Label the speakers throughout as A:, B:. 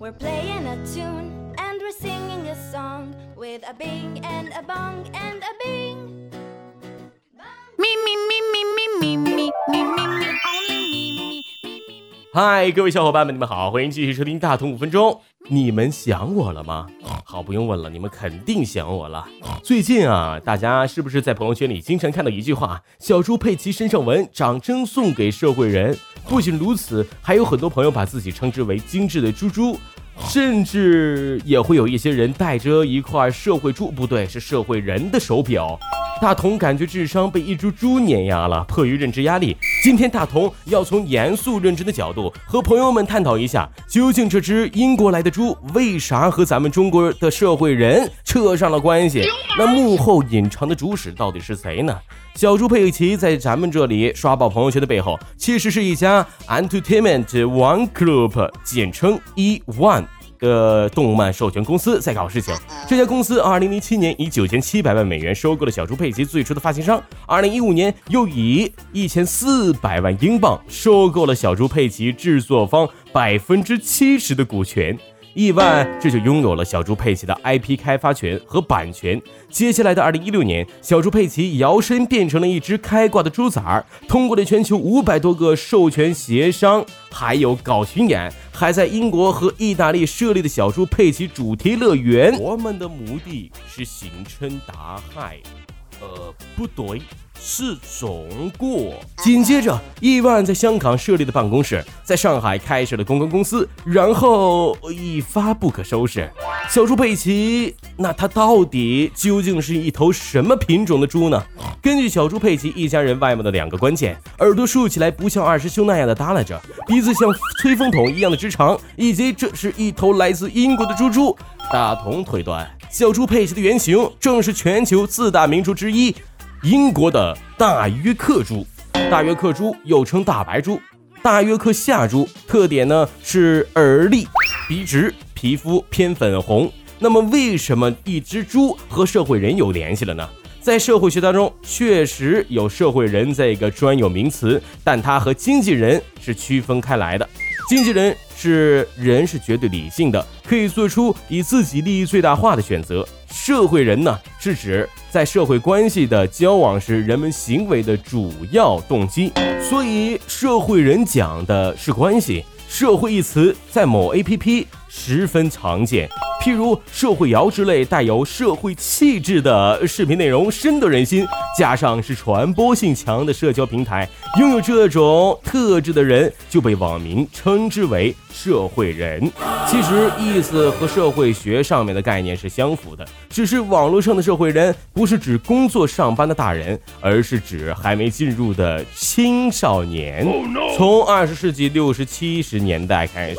A: We're playing a tune and we're singing a song with a bing and a bong and a bing.
B: Me, me, me, me, me, me, me, me, me, me, only me, me, me, me.
C: 嗨，各位小伙伴们，你们好，欢迎继续收听大同五分钟。你们想我了吗？好，不用问了，你们肯定想我了。最近啊，大家是不是在朋友圈里经常看到一句话：“小猪佩奇身上纹，掌声送给社会人。”不仅如此，还有很多朋友把自己称之为精致的猪猪。甚至也会有一些人带着一块社会猪，不对，是社会人的手表。大同感觉智商被一株猪碾压了，迫于认知压力，今天大同要从严肃认真的角度和朋友们探讨一下，究竟这只英国来的猪为啥和咱们中国的社会人扯上了关系？那幕后隐藏的主使到底是谁呢？小猪佩奇在咱们这里刷爆朋友圈的背后，其实是一家 Entertainment One Group，简称 E One。的动漫授权公司在搞事情。这家公司二零零七年以九千七百万美元收购了小猪佩奇最初的发行商，二零一五年又以一千四百万英镑收购了小猪佩奇制作方百分之七十的股权。亿万这就拥有了小猪佩奇的 IP 开发权和版权。接下来的二零一六年，小猪佩奇摇身变成了一只开挂的猪崽儿，通过了全球五百多个授权协商，还有搞巡演，还在英国和意大利设立的小猪佩奇主题乐园。我们的目的是星辰大海，呃，不对。是中国。紧接着，亿万在香港设立的办公室，在上海开设了公关公司，然后一发不可收拾。小猪佩奇，那它到底究竟是一头什么品种的猪呢？根据小猪佩奇一家人外貌的两个关键：耳朵竖起来不像二师兄那样的耷拉着，鼻子像吹风筒一样的直长，以及这是一头来自英国的猪猪。大同推断，小猪佩奇的原型正是全球四大名猪之一。英国的大约克猪，大约克猪又称大白猪、大约克夏猪，特点呢是耳立、鼻直、皮肤偏粉红。那么，为什么一只猪和社会人有联系了呢？在社会学当中，确实有社会人这个专有名词，但它和经纪人是区分开来的。经纪人是人是绝对理性的，可以做出以自己利益最大化的选择。社会人呢，是指在社会关系的交往时，人们行为的主要动机。所以，社会人讲的是关系。社会一词在某 APP 十分常见，譬如社会摇之类带有社会气质的视频内容深得人心，加上是传播性强的社交平台，拥有这种特质的人就被网民称之为社会人。其实意思和社会学上面的概念是相符的，只是网络上的社会人不是指工作上班的大人，而是指还没进入的青少年。从二十世纪六十七十年代开始，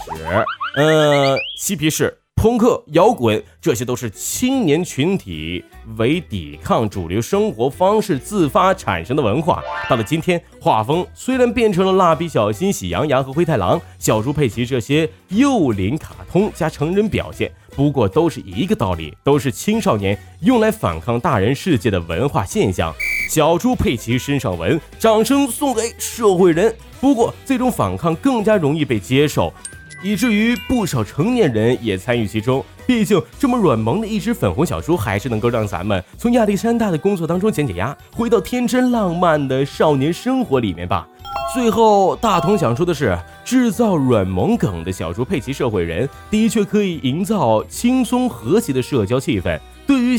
C: 呃，嬉皮士。朋克、摇滚，这些都是青年群体为抵抗主流生活方式自发产生的文化。到了今天，画风虽然变成了蜡笔小新、喜羊羊和灰太狼、小猪佩奇这些幼龄卡通加成人表现，不过都是一个道理，都是青少年用来反抗大人世界的文化现象。小猪佩奇身上纹，掌声送给社会人。不过，这种反抗更加容易被接受。以至于不少成年人也参与其中。毕竟，这么软萌的一只粉红小猪，还是能够让咱们从亚历山大的工作当中减减压，回到天真浪漫的少年生活里面吧。最后，大同想说的是，制造软萌梗的小猪佩奇社会人，的确可以营造轻松和谐的社交气氛。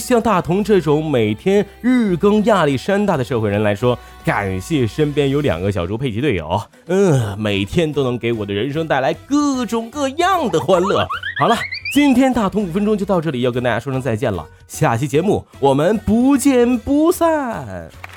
C: 像大同这种每天日更亚历山大的社会人来说，感谢身边有两个小猪佩奇队友，嗯，每天都能给我的人生带来各种各样的欢乐。好了，今天大同五分钟就到这里，要跟大家说声再见了，下期节目我们不见不散。